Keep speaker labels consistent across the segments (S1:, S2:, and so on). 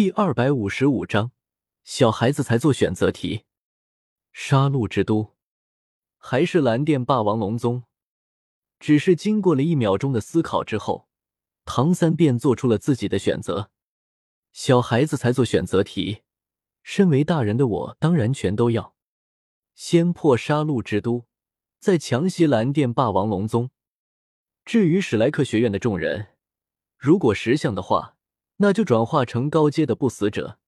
S1: 第二百五十五章，小孩子才做选择题。杀戮之都，还是蓝电霸王龙宗？只是经过了一秒钟的思考之后，唐三便做出了自己的选择。小孩子才做选择题，身为大人的我当然全都要。先破杀戮之都，再强袭蓝电霸王龙宗。至于史莱克学院的众人，如果识相的话，那就转化成高阶的不死者；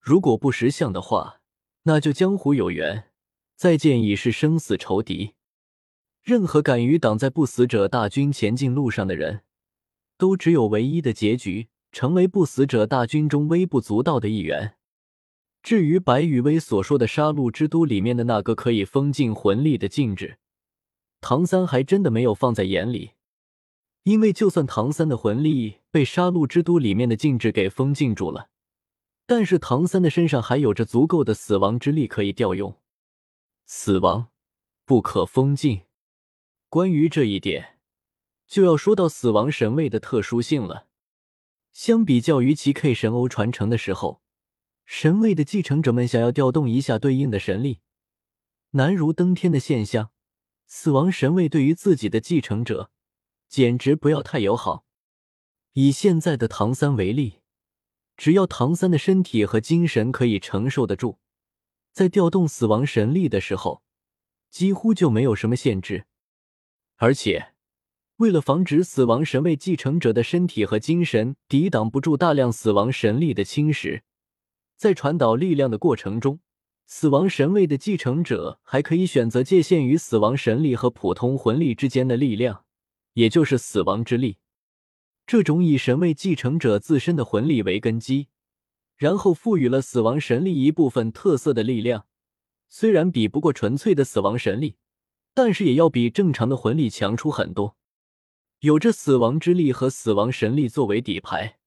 S1: 如果不识相的话，那就江湖有缘，再见已是生死仇敌。任何敢于挡在不死者大军前进路上的人，都只有唯一的结局，成为不死者大军中微不足道的一员。至于白羽薇所说的杀戮之都里面的那个可以封禁魂力的禁制，唐三还真的没有放在眼里。因为就算唐三的魂力被杀戮之都里面的禁制给封禁住了，但是唐三的身上还有着足够的死亡之力可以调用。死亡不可封禁。关于这一点，就要说到死亡神位的特殊性了。相比较于其 K 神欧传承的时候，神位的继承者们想要调动一下对应的神力，难如登天的现象。死亡神位对于自己的继承者。简直不要太友好。以现在的唐三为例，只要唐三的身体和精神可以承受得住，在调动死亡神力的时候，几乎就没有什么限制。而且，为了防止死亡神位继承者的身体和精神抵挡不住大量死亡神力的侵蚀，在传导力量的过程中，死亡神位的继承者还可以选择界限于死亡神力和普通魂力之间的力量。也就是死亡之力，这种以神位继承者自身的魂力为根基，然后赋予了死亡神力一部分特色的力量，虽然比不过纯粹的死亡神力，但是也要比正常的魂力强出很多。有着死亡之力和死亡神力作为底牌，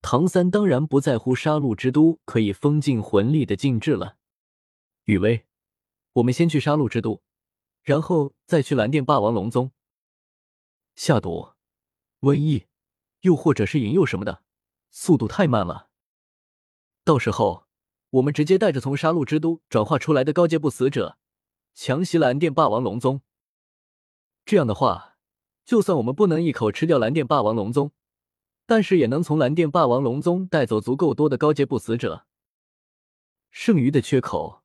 S1: 唐三当然不在乎杀戮之都可以封禁魂力的禁制了。雨薇，我们先去杀戮之都，然后再去蓝电霸王龙宗。下毒、瘟疫，又或者是引诱什么的，速度太慢了。到时候我们直接带着从杀戮之都转化出来的高阶不死者，强袭蓝电霸王龙宗。这样的话，就算我们不能一口吃掉蓝电霸王龙宗，但是也能从蓝电霸王龙宗带走足够多的高阶不死者。剩余的缺口，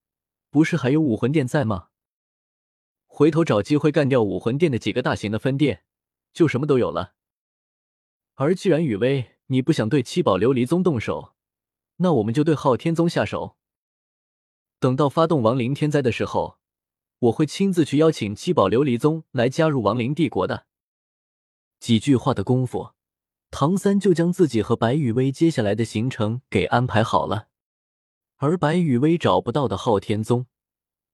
S1: 不是还有武魂殿在吗？回头找机会干掉武魂殿的几个大型的分店。就什么都有了。而既然雨薇你不想对七宝琉璃宗动手，那我们就对昊天宗下手。等到发动亡灵天灾的时候，我会亲自去邀请七宝琉璃宗来加入亡灵帝国的。几句话的功夫，唐三就将自己和白雨薇接下来的行程给安排好了。而白雨薇找不到的昊天宗，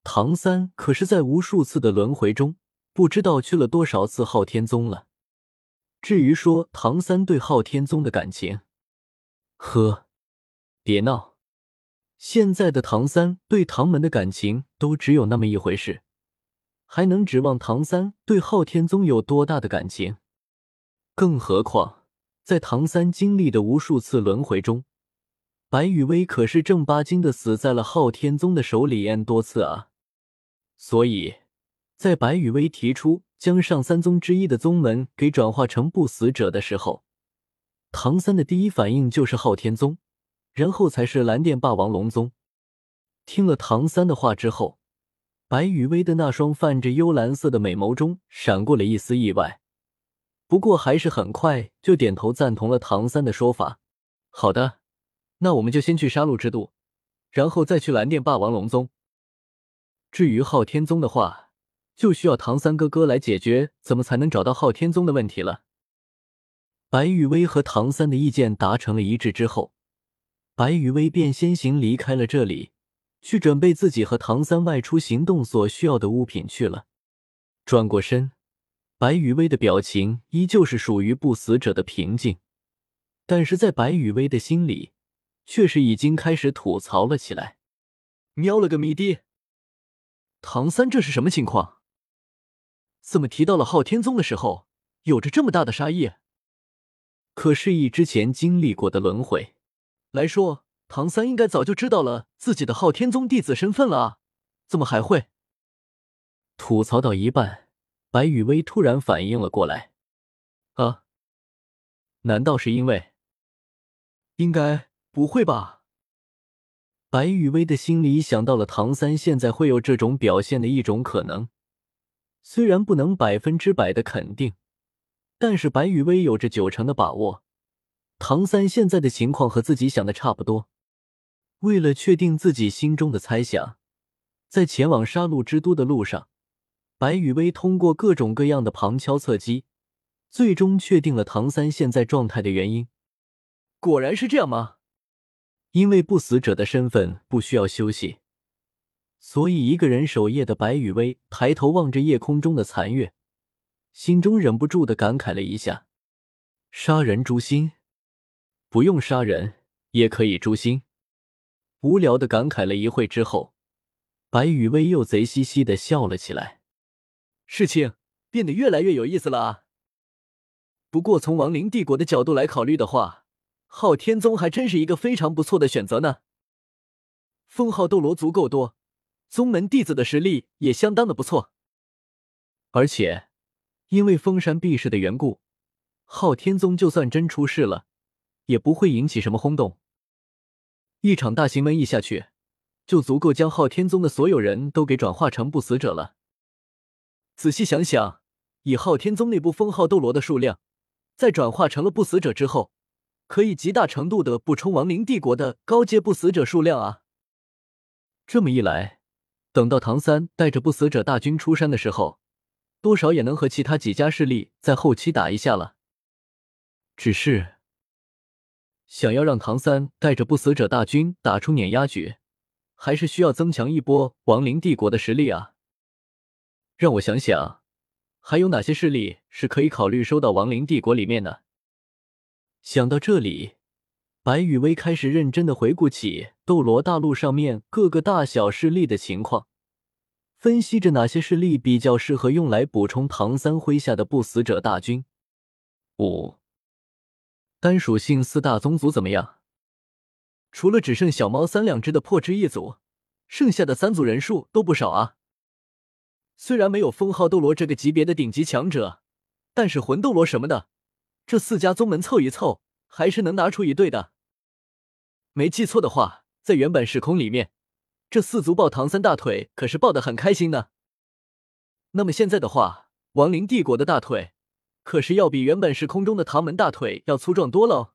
S1: 唐三可是在无数次的轮回中，不知道去了多少次昊天宗了。至于说唐三对昊天宗的感情，呵，别闹！现在的唐三对唐门的感情都只有那么一回事，还能指望唐三对昊天宗有多大的感情？更何况在唐三经历的无数次轮回中，白羽薇可是正八经的死在了昊天宗的手里 n 多次啊！所以，在白羽薇提出。将上三宗之一的宗门给转化成不死者的时候，唐三的第一反应就是昊天宗，然后才是蓝电霸王龙宗。听了唐三的话之后，白羽薇的那双泛着幽蓝色的美眸中闪过了一丝意外，不过还是很快就点头赞同了唐三的说法。好的，那我们就先去杀戮之都，然后再去蓝电霸王龙宗。至于昊天宗的话，就需要唐三哥哥来解决怎么才能找到昊天宗的问题了。白羽薇和唐三的意见达成了一致之后，白羽薇便先行离开了这里，去准备自己和唐三外出行动所需要的物品去了。转过身，白羽薇的表情依旧是属于不死者的平静，但是在白羽薇的心里，却是已经开始吐槽了起来。喵了个咪的，唐三这是什么情况？怎么提到了昊天宗的时候，有着这么大的杀意？可是以之前经历过的轮回来说，唐三应该早就知道了自己的昊天宗弟子身份了啊，怎么还会？吐槽到一半，白雨薇突然反应了过来，啊，难道是因为？应该不会吧？白雨薇的心里想到了唐三现在会有这种表现的一种可能，虽然不能百分之百的肯定，但是白雨薇有着九成的把握，唐三现在的情况和自己想的差不多。为了确定自己心中的猜想，在前往杀戮之都的路上，白雨薇通过各种各样的旁敲侧击，最终确定了唐三现在状态的原因。果然是这样吗？因为不死者的身份不需要休息，所以一个人守夜的白羽薇抬头望着夜空中的残月，心中忍不住的感慨了一下：“杀人诛心，不用杀人也可以诛心。”无聊的感慨了一会之后，白羽薇又贼兮兮的笑了起来。事情变得越来越有意思了啊！不过从亡灵帝国的角度来考虑的话，昊天宗还真是一个非常不错的选择呢。封号斗罗足够多，宗门弟子的实力也相当的不错。而且，因为封山避世的缘故，昊天宗就算真出事了，也不会引起什么轰动。一场大型瘟疫下去，就足够将昊天宗的所有人都给转化成不死者了。仔细想想，以昊天宗内部封号斗罗的数量，在转化成了不死者之后。可以极大程度的补充亡灵帝国的高阶不死者数量啊！这么一来，等到唐三带着不死者大军出山的时候，多少也能和其他几家势力在后期打一下了。只是，想要让唐三带着不死者大军打出碾压局，还是需要增强一波亡灵帝国的实力啊！让我想想，还有哪些势力是可以考虑收到亡灵帝国里面呢？想到这里，白羽薇开始认真的回顾起斗罗大陆上面各个大小势力的情况，分析着哪些势力比较适合用来补充唐三麾下的不死者大军。五，单属性四大宗族怎么样？除了只剩小猫三两只的破之一族，剩下的三组人数都不少啊。虽然没有封号斗罗这个级别的顶级强者，但是魂斗罗什么的。这四家宗门凑一凑，还是能拿出一队的。没记错的话，在原本时空里面，这四足抱唐三大腿可是抱得很开心呢。那么现在的话，亡灵帝国的大腿，可是要比原本时空中的唐门大腿要粗壮多了。